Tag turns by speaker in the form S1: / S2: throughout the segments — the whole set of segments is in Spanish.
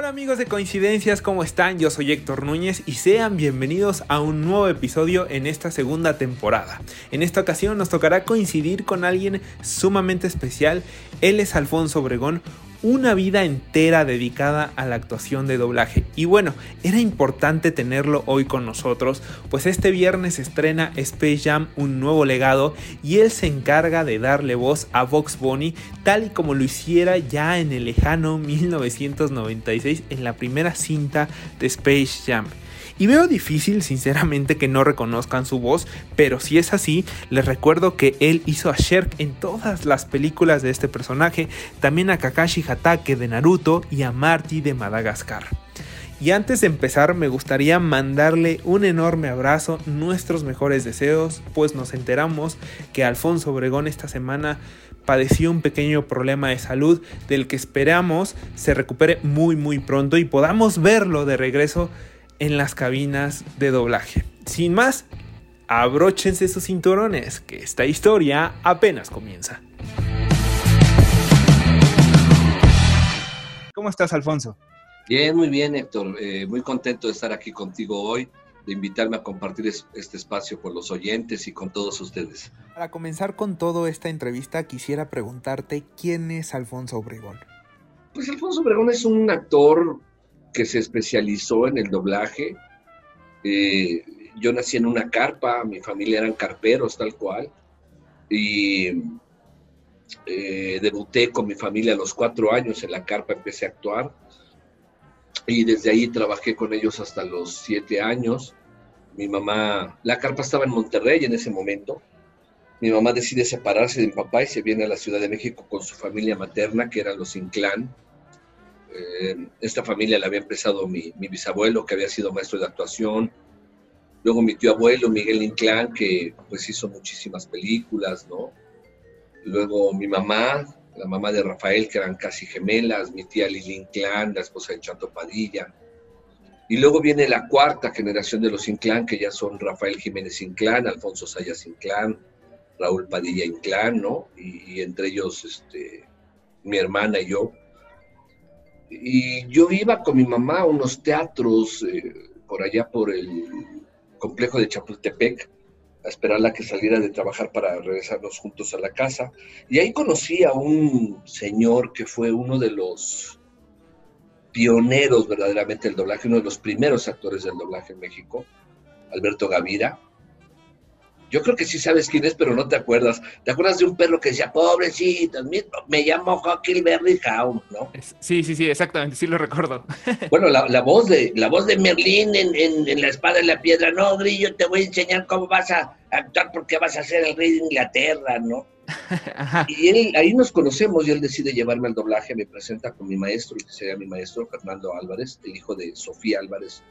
S1: Hola amigos de Coincidencias, ¿cómo están? Yo soy Héctor Núñez y sean bienvenidos a un nuevo episodio en esta segunda temporada. En esta ocasión nos tocará coincidir con alguien sumamente especial. Él es Alfonso Obregón, una vida entera dedicada a la actuación de doblaje. Y bueno, era importante tenerlo hoy con nosotros, pues este viernes estrena Space Jam un nuevo legado y él se encarga de darle voz a Vox Bunny tal y como lo hiciera ya en el lejano 1996 en la primera cinta de Space Jam. Y veo difícil, sinceramente, que no reconozcan su voz, pero si es así, les recuerdo que él hizo a Sherk en todas las películas de este personaje, también a Kakashi Hatake de Naruto y a Marty de Madagascar. Y antes de empezar me gustaría mandarle un enorme abrazo, nuestros mejores deseos, pues nos enteramos que Alfonso Obregón esta semana padeció un pequeño problema de salud del que esperamos se recupere muy muy pronto y podamos verlo de regreso en las cabinas de doblaje. Sin más, abróchense sus cinturones, que esta historia apenas comienza. ¿Cómo estás, Alfonso?
S2: Bien, muy bien, Héctor. Eh, muy contento de estar aquí contigo hoy, de invitarme a compartir este espacio con los oyentes y con todos ustedes.
S1: Para comenzar con toda esta entrevista, quisiera preguntarte quién es Alfonso Obregón.
S2: Pues Alfonso Obregón es un actor que se especializó en el doblaje. Eh, yo nací en una carpa, mi familia eran carperos tal cual, y eh, debuté con mi familia a los cuatro años en la carpa, empecé a actuar, y desde ahí trabajé con ellos hasta los siete años. Mi mamá, la carpa estaba en Monterrey en ese momento, mi mamá decide separarse de mi papá y se viene a la Ciudad de México con su familia materna, que eran los Inclán, eh, esta familia la había empezado mi, bisabuelo, que había sido maestro de actuación. Luego mi tío abuelo, Miguel Inclán, que pues hizo muchísimas películas, ¿no? Luego mi mamá, la mamá de Rafael, que eran casi gemelas, mi tía Lili Inclán, la esposa de Chato Padilla. Y luego viene la cuarta generación de los Inclán, que ya son Rafael Jiménez Inclán, Alfonso Sayas Inclán, Raúl Padilla Inclán, ¿no? Y, y entre ellos, este, mi hermana y yo. Y yo iba con mi mamá a unos teatros eh, por allá por el complejo de Chapultepec a esperarla que saliera de trabajar para regresarnos juntos a la casa. Y ahí conocí a un señor que fue uno de los pioneros verdaderamente del doblaje, uno de los primeros actores del doblaje en México, Alberto Gavira, yo creo que sí sabes quién es, pero no te acuerdas. ¿Te acuerdas de un perro que decía, pobrecito, me llamo Huckleberry Hound, ¿no?
S1: Sí, sí, sí, exactamente, sí lo recuerdo.
S2: Bueno, la, voz de la voz de Merlín en, La espada y la piedra, no, Grillo, te voy a enseñar cómo vas a actuar porque vas a ser el rey de Inglaterra, ¿no? Y él, ahí nos conocemos y él decide llevarme al doblaje, me presenta con mi maestro, que sería mi maestro, Fernando Álvarez, el hijo de Sofía Álvarez,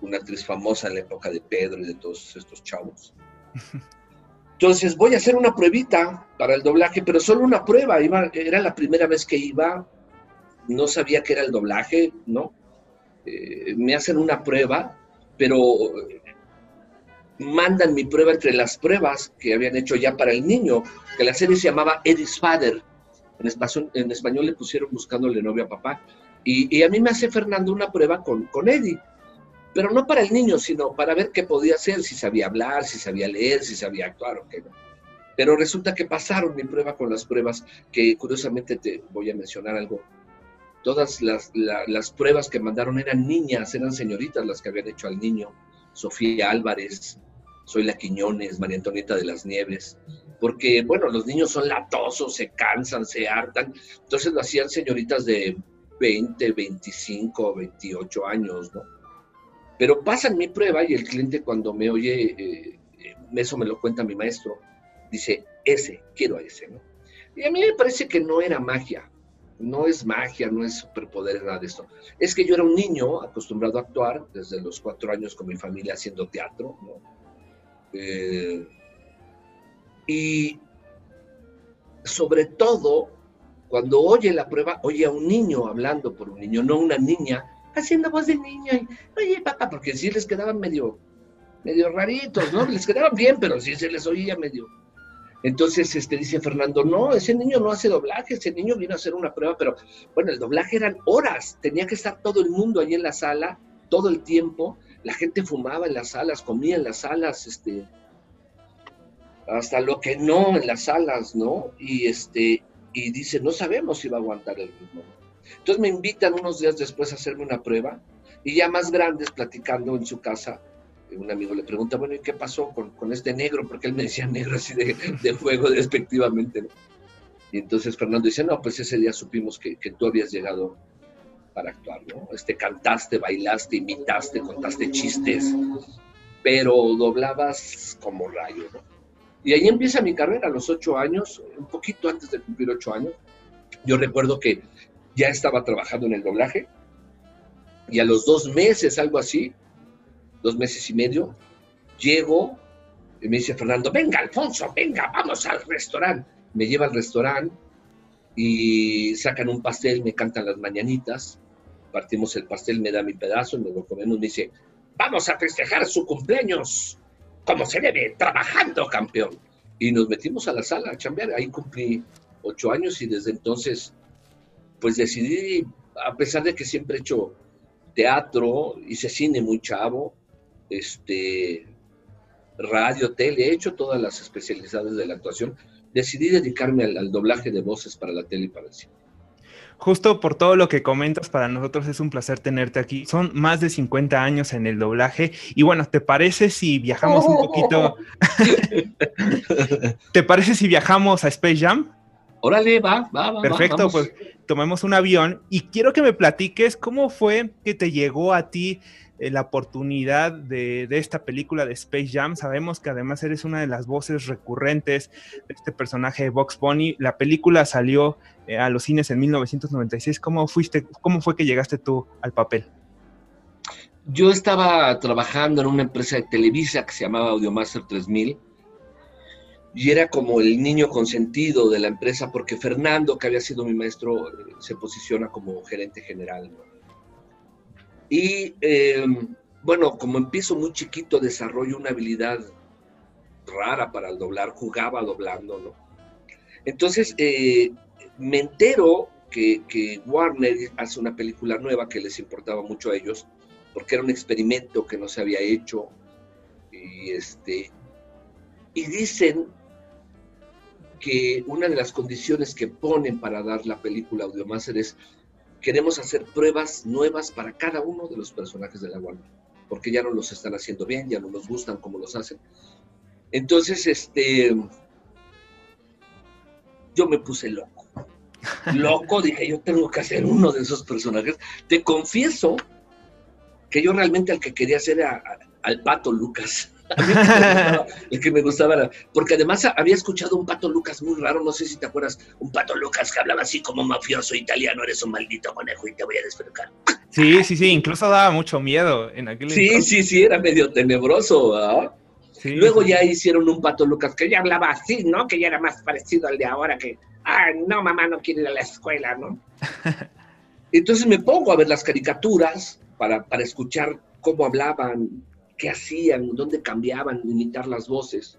S2: una actriz famosa en la época de Pedro y de todos estos chavos. Entonces voy a hacer una pruebita para el doblaje, pero solo una prueba. era la primera vez que iba, no sabía que era el doblaje, ¿no? Eh, me hacen una prueba, pero mandan mi prueba entre las pruebas que habían hecho ya para el niño, que la serie se llamaba Eddie's Father. En español, en español le pusieron buscándole novio a papá. Y, a mí me hace Fernando una prueba con, con Eddie pero no para el niño, sino para ver qué podía hacer, si sabía hablar, si sabía leer, si sabía actuar o qué no. Pero resulta que pasaron mi prueba con las pruebas, que curiosamente te voy a mencionar algo. Todas las, las pruebas que mandaron eran niñas, eran señoritas las que habían hecho al niño. Sofía Álvarez, Soy la Quiñones, María Antonieta de las Nieves, porque, bueno, los niños son latosos, se cansan, se hartan, entonces lo hacían señoritas de 20, 25, 28 años, ¿no? Pero pasan mi prueba y el cliente cuando me oye, eh, eso me lo cuenta mi maestro, dice, ese, quiero a ese, ¿no? Y a mí me parece que no era magia, no es magia, no es superpoder, nada de esto. Es que yo era un niño acostumbrado a actuar desde los cuatro años con mi familia haciendo teatro. Eh, y sobre todo, cuando oye la prueba, oye a un niño hablando por un niño, no una niña haciendo voz de niño. Y, Oye, papá, porque sí les quedaban medio, medio raritos, ¿no? Les quedaban bien, pero sí se les oía medio. Entonces este, dice Fernando, no, ese niño no hace doblaje, ese niño vino a hacer una prueba, pero bueno, el doblaje eran horas, tenía que estar todo el mundo ahí en la sala, todo el tiempo, la gente fumaba en las salas, comía en las salas, este, hasta lo que no en las salas, ¿no? Y este, y dice, no sabemos si va a aguantar el ritmo. Entonces me invitan unos días después a hacerme una prueba, y ya más grandes, platicando en su casa, un amigo le pregunta, bueno, ¿y qué pasó con, este negro? Porque él me decía negro así de, de fuego, despectivamente. Y entonces Fernando dice, no, pues ese día supimos que, que, tú habías llegado para actuar, ¿no? Este, cantaste, bailaste, imitaste, contaste chistes, pero doblabas como rayo. Y ahí empieza mi carrera a los ocho años, un poquito antes de cumplir ocho años. Yo recuerdo que ya estaba trabajando en el doblaje y a los dos meses, algo así, dos meses y medio, llego y me dice Fernando, venga Alfonso, venga, vamos al restaurante. Me lleva al restaurante y sacan un pastel, me cantan las mañanitas, partimos el pastel, me da mi pedazo, me lo comemos, me dice, vamos a festejar su cumpleaños, como se debe, trabajando, campeón. Y nos metimos a la sala a chambear, ahí cumplí ocho años y desde entonces, pues decidí, a pesar de que siempre he hecho teatro, hice cine muy chavo, este, radio, tele, he hecho todas las especialidades de la actuación, decidí dedicarme al, doblaje de voces para la tele y para el cine.
S1: Justo por todo lo que comentas, para nosotros es un placer tenerte aquí. Son más de 50 años en el doblaje. Y bueno, ¿te parece si viajamos un poquito? ¿Te parece si viajamos a Space Jam?
S2: Órale, va, va, va.
S1: Perfecto, pues tomemos un avión y quiero que me platiques cómo fue que te llegó a ti eh, la oportunidad de, esta película de Space Jam. Sabemos que además eres una de las voces recurrentes de este personaje de Box Bunny. La película salió eh, a los cines en 1996. ¿Cómo, fuiste, ¿Cómo fue que llegaste tú al papel?
S2: Yo estaba trabajando en una empresa de Televisa que se llamaba Audiomaster 3000 y era como el niño consentido de la empresa porque Fernando, que había sido mi maestro, eh, se posiciona como gerente general. Y eh, bueno, como empiezo muy chiquito, desarrollo una habilidad rara para doblar, jugaba doblando. Entonces, eh, me entero que, que, Warner hace una película nueva que les importaba mucho a ellos, porque era un experimento que no se había hecho. Y, este, y dicen que una de las condiciones que ponen para dar la película Audiomaster es queremos hacer pruebas nuevas para cada uno de los personajes de la Warner, porque ya no los están haciendo bien, ya no nos gustan como los hacen. Entonces, este, yo me puse loco. Loco, dije, yo tengo que hacer uno de esos personajes. Te confieso que yo realmente al que quería hacer era al pato Lucas. El que me gustaba, porque además había escuchado un pato Lucas muy raro, no sé si te acuerdas, un pato Lucas que hablaba así como mafioso italiano, eres un maldito conejo y te voy a despertar.
S1: Sí, sí, sí, incluso daba mucho miedo en aquel
S2: Sí, sí, sí, era medio tenebroso, Luego ya hicieron un pato Lucas que ya hablaba así, ¿no? Que ya era más parecido al de ahora, que, ah, no, mamá no quiere ir a la escuela, ¿no? Entonces me pongo a ver las caricaturas para, para escuchar cómo hablaban, qué hacían, dónde cambiaban, imitar las voces.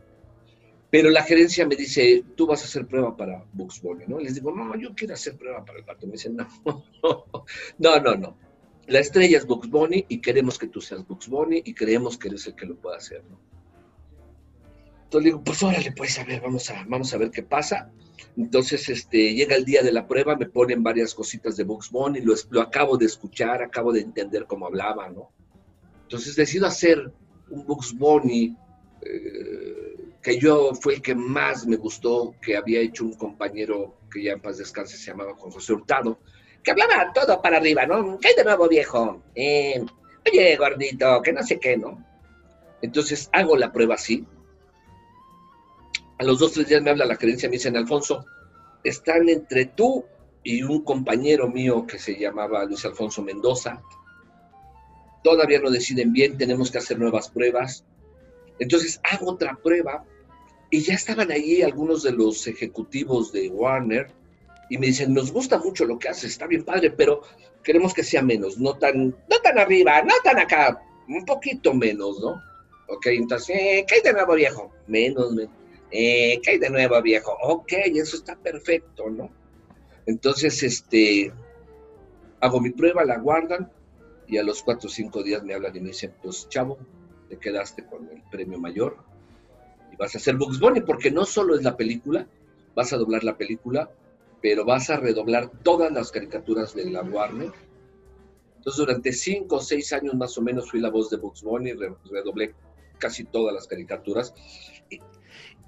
S2: Pero la gerencia me dice, tú vas a hacer prueba para Bugs Bunny, ¿no? Les digo, no, yo quiero hacer prueba para el pato. Me dicen, no, no, no, no. La estrella es Bugs Bunny y queremos que tú seas Bugs Bunny y creemos que eres el que lo pueda hacer, ¿no? Entonces digo, pues órale, pues a ver, vamos a, vamos a ver qué pasa. Entonces, este, llega el día de la prueba, me ponen varias cositas de Bugs Bunny, lo, lo acabo de escuchar, acabo de entender cómo hablaba, ¿no? Entonces decido hacer un Bugs Bunny eh, que yo fue el que más me gustó, que había hecho un compañero que ya en paz descanse se llamaba Juan José Hurtado, que hablaba todo para arriba, ¿no? ¿Qué hay de nuevo, viejo? Eh, oye, gordito, que no sé qué, ¿no? Entonces hago la prueba así. A los dos, tres días me habla la gerencia, me dicen, Alfonso, están entre tú y un compañero mío que se llamaba Luis Alfonso Mendoza, todavía no deciden bien, tenemos que hacer nuevas pruebas. Entonces hago otra prueba y ya estaban ahí algunos de los ejecutivos de Warner y me dicen, nos gusta mucho lo que haces, está bien padre, pero queremos que sea menos, no tan, no tan arriba, no tan acá, un poquito menos, ¿no? Ok, entonces, eh, ¿qué hay de nuevo viejo? Menos, menos. Eh, ¿Qué hay de nuevo, viejo? Ok, eso está perfecto, ¿no? Entonces, este, hago mi prueba, la guardan y a los cuatro o cinco días me hablan y me dicen, pues chavo, te quedaste con el premio mayor y vas a hacer Bugs Bunny, porque no solo es la película, vas a doblar la película, pero vas a redoblar todas las caricaturas de la Warner. Entonces, durante cinco o seis años más o menos fui la voz de Bugs Bunny, redoblé casi todas las caricaturas.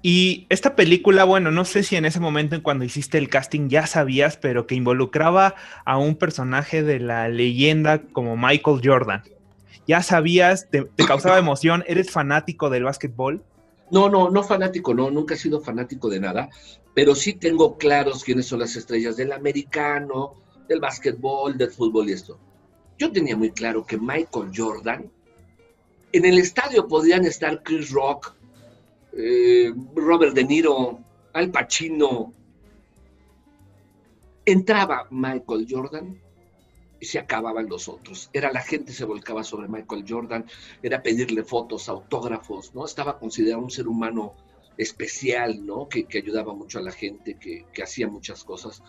S1: Y esta película, bueno, no sé si en ese momento en cuando hiciste el casting ya sabías, pero que involucraba a un personaje de la leyenda como Michael Jordan. ¿Ya sabías, te, te causaba emoción? ¿Eres fanático del básquetbol?
S2: No, no, no fanático, no, nunca he sido fanático de nada, pero sí tengo claros quiénes son las estrellas del americano, del básquetbol, del fútbol y esto. Yo tenía muy claro que Michael Jordan, en el estadio podían estar Chris Rock, eh, Robert De Niro, Al Pacino. Entraba Michael Jordan y se acababan los otros. Era la gente se volcaba sobre Michael Jordan, era pedirle fotos, autógrafos, ¿no? Estaba considerado un ser humano especial, ¿no? Que, ayudaba mucho a la gente, que, hacía muchas cosas.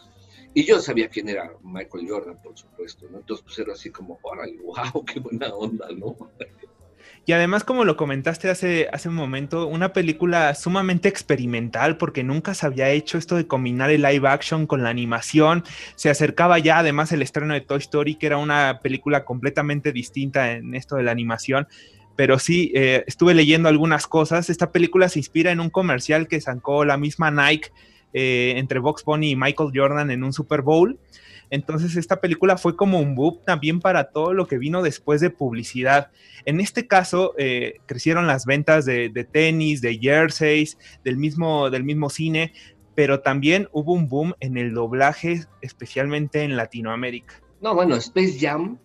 S2: Y yo sabía quién era Michael Jordan, por supuesto, ¿no? Entonces, pues era así como, órale, wow, qué buena onda, ¿no?
S1: Y además, como lo comentaste hace, hace un momento, una película sumamente experimental porque nunca se había hecho esto de combinar el live action con la animación. Se acercaba ya además el estreno de Toy Story, que era una película completamente distinta en esto de la animación. Pero sí, eh, estuve leyendo algunas cosas. Esta película se inspira en un comercial que sacó la misma Nike eh, entre Box Bunny y Michael Jordan en un Super Bowl. Entonces esta película fue como un boom también para todo lo que vino después de publicidad. En este caso eh, crecieron las ventas de, tenis, de jerseys, del mismo, del mismo cine, pero también hubo un boom en el doblaje, especialmente en Latinoamérica.
S2: No, bueno, Space Jam,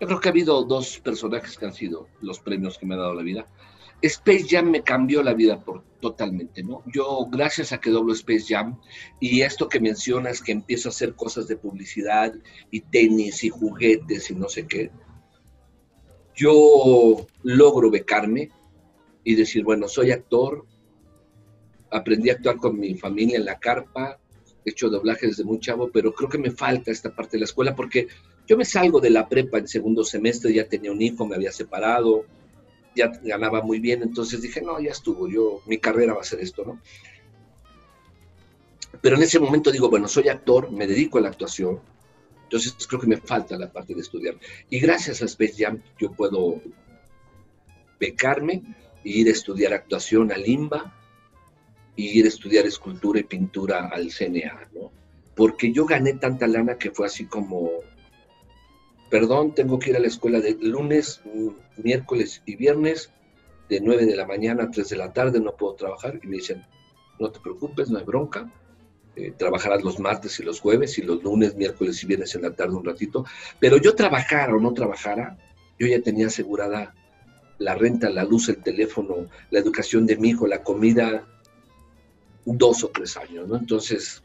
S2: yo creo que ha habido dos personajes que han sido los premios que me ha dado la vida. Space Jam me cambió la vida por, totalmente, ¿no? Yo, gracias a que doblo Space Jam y esto que mencionas, que empiezo a hacer cosas de publicidad y tenis y juguetes y no sé qué, yo logro becarme y decir, bueno, soy actor, aprendí a actuar con mi familia en la carpa, he hecho doblaje desde muy chavo, pero creo que me falta esta parte de la escuela porque yo me salgo de la prepa en segundo semestre, ya tenía un hijo, me había separado, ya ganaba muy bien, entonces dije, no, ya estuvo, yo, mi carrera va a ser esto, ¿no? Pero en ese momento digo, bueno, soy actor, me dedico a la actuación, entonces creo que me falta la parte de estudiar. Y gracias a Space Jam yo puedo becarme e ir a estudiar actuación al IMBA y ir a estudiar escultura y pintura al CNA, ¿no? Porque yo gané tanta lana que fue así como, perdón, tengo que ir a la escuela de lunes, miércoles y viernes, de 9 de la mañana a 3 de la tarde, no puedo trabajar. Y me dicen, no te preocupes, no hay bronca. Eh, trabajarás los martes y los jueves y los lunes, miércoles y viernes en la tarde un ratito. Pero yo trabajara o no trabajara, yo ya tenía asegurada la renta, la luz, el teléfono, la educación de mi hijo, la comida, dos o tres años, ¿no? Entonces,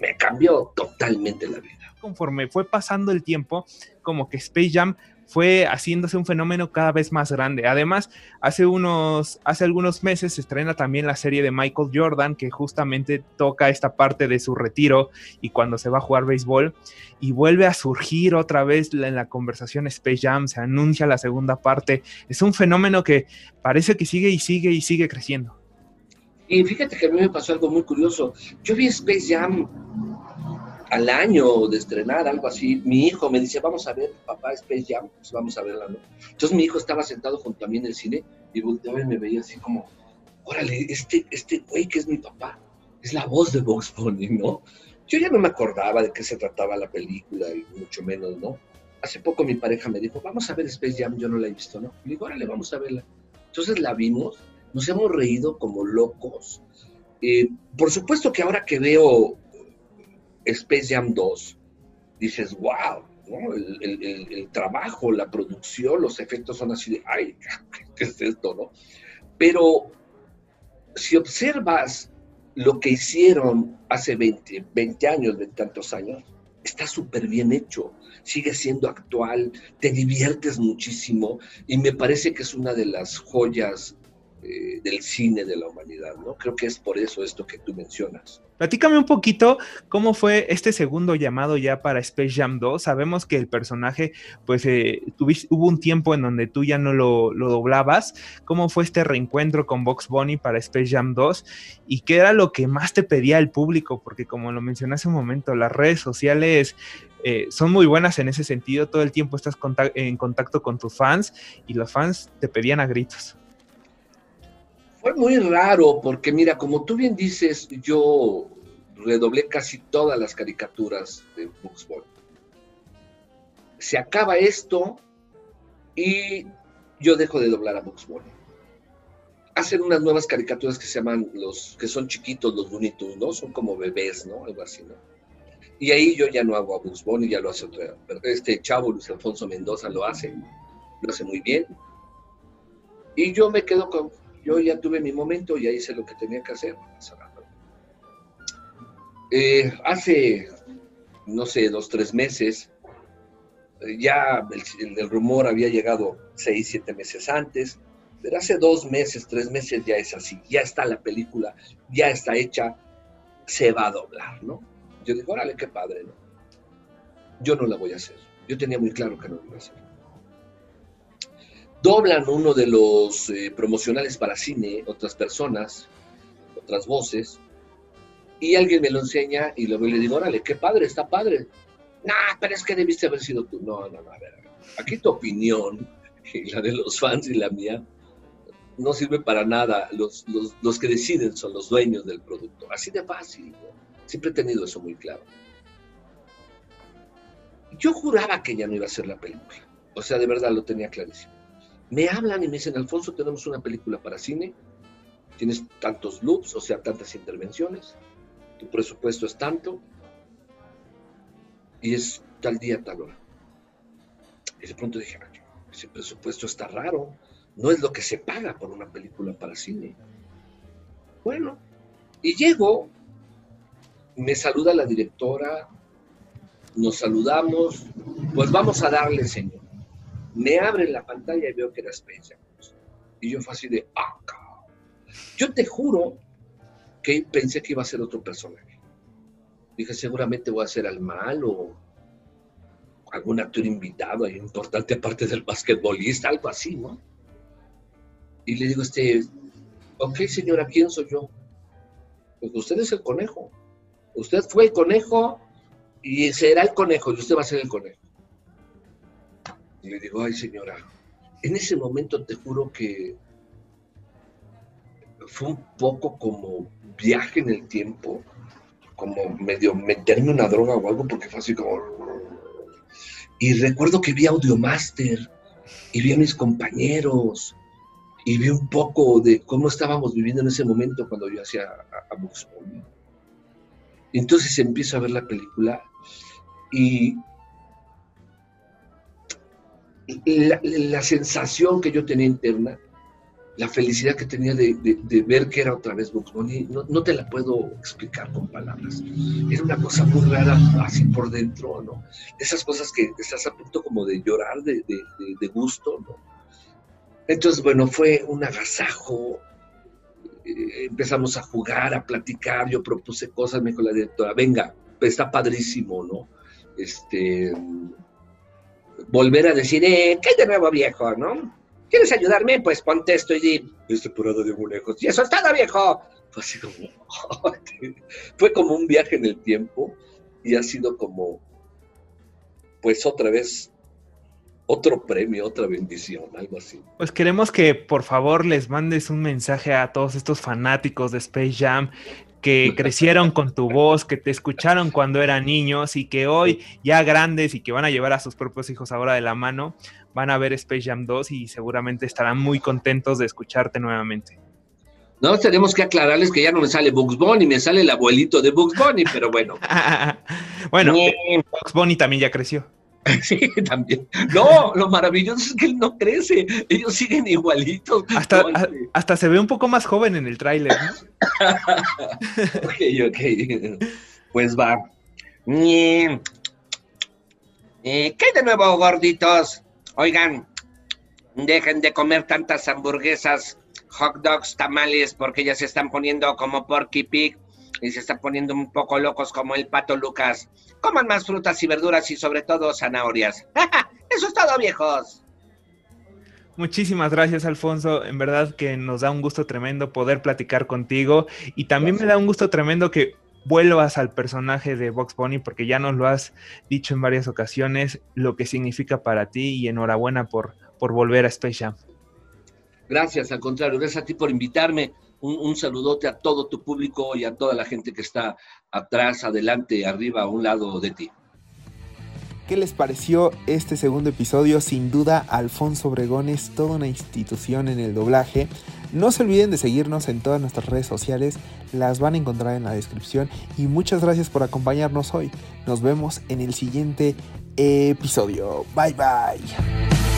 S2: me cambió totalmente la vida
S1: conforme fue pasando el tiempo, como que Space Jam fue haciéndose un fenómeno cada vez más grande. Además, hace unos, hace algunos meses se estrena también la serie de Michael Jordan, que justamente toca esta parte de su retiro y cuando se va a jugar béisbol, y vuelve a surgir otra vez en la conversación Space Jam, se anuncia la segunda parte. Es un fenómeno que parece que sigue y sigue y sigue creciendo.
S2: Y fíjate que a mí me pasó algo muy curioso. Yo vi Space Jam al año de estrenar, algo así, mi hijo me dice, vamos a ver, papá, Space Jam, pues vamos a verla, ¿no? Entonces mi hijo estaba sentado junto a mí en el cine y volteaba y me veía así como, órale, este, este güey que es mi papá, es la voz de Box Bunny, ¿no? Yo ya no me acordaba de qué se trataba la película y mucho menos, ¿no? Hace poco mi pareja me dijo, vamos a ver Space Jam, yo no la he visto, ¿no? Y digo, órale, vamos a verla. Entonces la vimos, nos hemos reído como locos. Eh, por supuesto que ahora que veo Space Jam 2, dices, wow, el, trabajo, la producción, los efectos son así de, ay, ¿qué es esto, no? Pero si observas lo que hicieron hace 20, 20 años, 20 tantos años, está súper bien hecho, sigue siendo actual, te diviertes muchísimo y me parece que es una de las joyas eh, del cine de la humanidad, ¿no? Creo que es por eso esto que tú mencionas.
S1: Platícame un poquito cómo fue este segundo llamado ya para Space Jam 2. Sabemos que el personaje, pues eh, hubo un tiempo en donde tú ya no lo, lo, doblabas. ¿Cómo fue este reencuentro con Box Bunny para Space Jam 2? ¿Y qué era lo que más te pedía el público? Porque como lo mencioné hace un momento, las redes sociales eh, son muy buenas en ese sentido. Todo el tiempo estás en contacto con tus fans y los fans te pedían a gritos.
S2: Fue muy raro porque mira, como tú bien dices, yo redoblé casi todas las caricaturas de Bugs. Se acaba esto y yo dejo de doblar a Bugs. Hacen unas nuevas caricaturas que se llaman los que son chiquitos, los bonitos, ¿no? Son como bebés, ¿no? Algo así, ¿no? Y ahí yo ya no hago a Bugs Bunny, ya lo hace otro. Este chavo, Luis Alfonso Mendoza, lo hace, lo hace muy bien. Y yo me quedo con, yo ya tuve mi momento, ya hice lo que tenía que hacer. Eh, hace, no sé, dos, tres meses, eh, ya el, rumor había llegado seis, siete meses antes, pero hace dos meses, tres meses ya es así, ya está la película, ya está hecha, se va a doblar, ¿no? Yo digo, órale, qué padre, ¿no? Yo no la voy a hacer. Yo tenía muy claro que no lo iba a hacer doblan uno de los eh, promocionales para cine, otras personas, otras voces, y alguien me lo enseña y lo le digo, órale, qué padre, está padre. Nah, pero es que debiste haber sido tú. No, no, no, a ver, aquí tu opinión, y la de los fans y la mía, no sirve para nada. Los, los, que deciden son los dueños del producto. Así de fácil. Siempre he tenido eso muy claro. Yo juraba que ya no iba a ser la película. O sea, de verdad lo tenía clarísimo me hablan y me dicen, Alfonso, tenemos una película para cine, tienes tantos loops, o sea, tantas intervenciones, tu presupuesto es tanto, y es tal día, tal hora. Y de pronto dije, ese presupuesto está raro, no es lo que se paga por una película para cine. Bueno, y llego, me saluda la directora, nos saludamos, pues vamos a darle, señor me abre la pantalla y veo que era Space Y yo fue así de, ah, Yo te juro que pensé que iba a ser otro personaje. Dije, seguramente voy a ser al mal o algún actor invitado importante aparte del basquetbolista, algo así, ¿no? Y le digo, este, ok señora, ¿quién soy yo? Pues usted es el conejo. Usted fue el conejo y será el conejo y usted va a ser el conejo. Y le digo, ay señora, en ese momento te juro que fue un poco como viaje en el tiempo, como medio meterme una droga o algo, porque fue así como... Y recuerdo que vi Audiomaster y vi a mis compañeros y vi un poco de cómo estábamos viviendo en ese momento cuando yo hacía a, a Entonces empiezo a ver la película y la, sensación que yo tenía interna, la felicidad que tenía de, ver que era otra vez Bunny, no, te la puedo explicar con palabras. Era una cosa muy rara, así por dentro, ¿no? Esas cosas que estás a punto como de llorar de, gusto, ¿no? Entonces, bueno, fue un agasajo. Eh, empezamos a jugar, a platicar, yo propuse cosas, me dijo la directora, venga, está padrísimo, ¿no? Este, volver a decir, eh, ¿qué hay de nuevo, viejo, no? ¿Quieres ayudarme? Pues ponte esto y di, es temporada de lejos. Y eso es todo, viejo. Fue así como, fue como un viaje en el tiempo y ha sido como, pues otra vez, otro premio, otra bendición, algo así.
S1: Pues queremos que por favor les mandes un mensaje a todos estos fanáticos de Space Jam que crecieron con tu voz, que te escucharon cuando eran niños y que hoy ya grandes y que van a llevar a sus propios hijos ahora de la mano, van a ver Space Jam 2 y seguramente estarán muy contentos de escucharte nuevamente.
S2: No, tenemos que aclararles que ya no me sale Bugs Bunny, me sale el abuelito de Bugs Bunny, pero bueno.
S1: bueno, Bugs Bunny también ya creció.
S2: Sí, también. No, lo maravilloso es que él no crece. Ellos siguen igualitos.
S1: Hasta, hasta se ve un poco más joven en el tráiler.
S2: ok, ok. Pues va. Eh, ¿Qué de nuevo, gorditos? Oigan, dejen de comer tantas hamburguesas
S3: hot dogs, tamales, porque ya se están poniendo como Porky Pig y se están poniendo un poco locos como el pato Lucas. Coman más frutas y verduras y sobre todo zanahorias. Eso es todo, viejos.
S1: Muchísimas gracias, Alfonso. En verdad que nos da un gusto tremendo poder platicar contigo y también me da un gusto tremendo que vuelvas al personaje de Box Bunny porque ya nos lo has dicho en varias ocasiones lo que significa para ti y enhorabuena por, por volver a Space Jam.
S2: Gracias, al contrario, gracias a ti por invitarme. Un, un, saludote a todo tu público y a toda la gente que está atrás, adelante, arriba, a un lado de ti.
S1: ¿Qué les pareció este segundo episodio? Sin duda, Alfonso Obregón es toda una institución en el doblaje. No se olviden de seguirnos en todas nuestras redes sociales, las van a encontrar en la descripción y muchas gracias por acompañarnos hoy. Nos vemos en el siguiente episodio. Bye bye.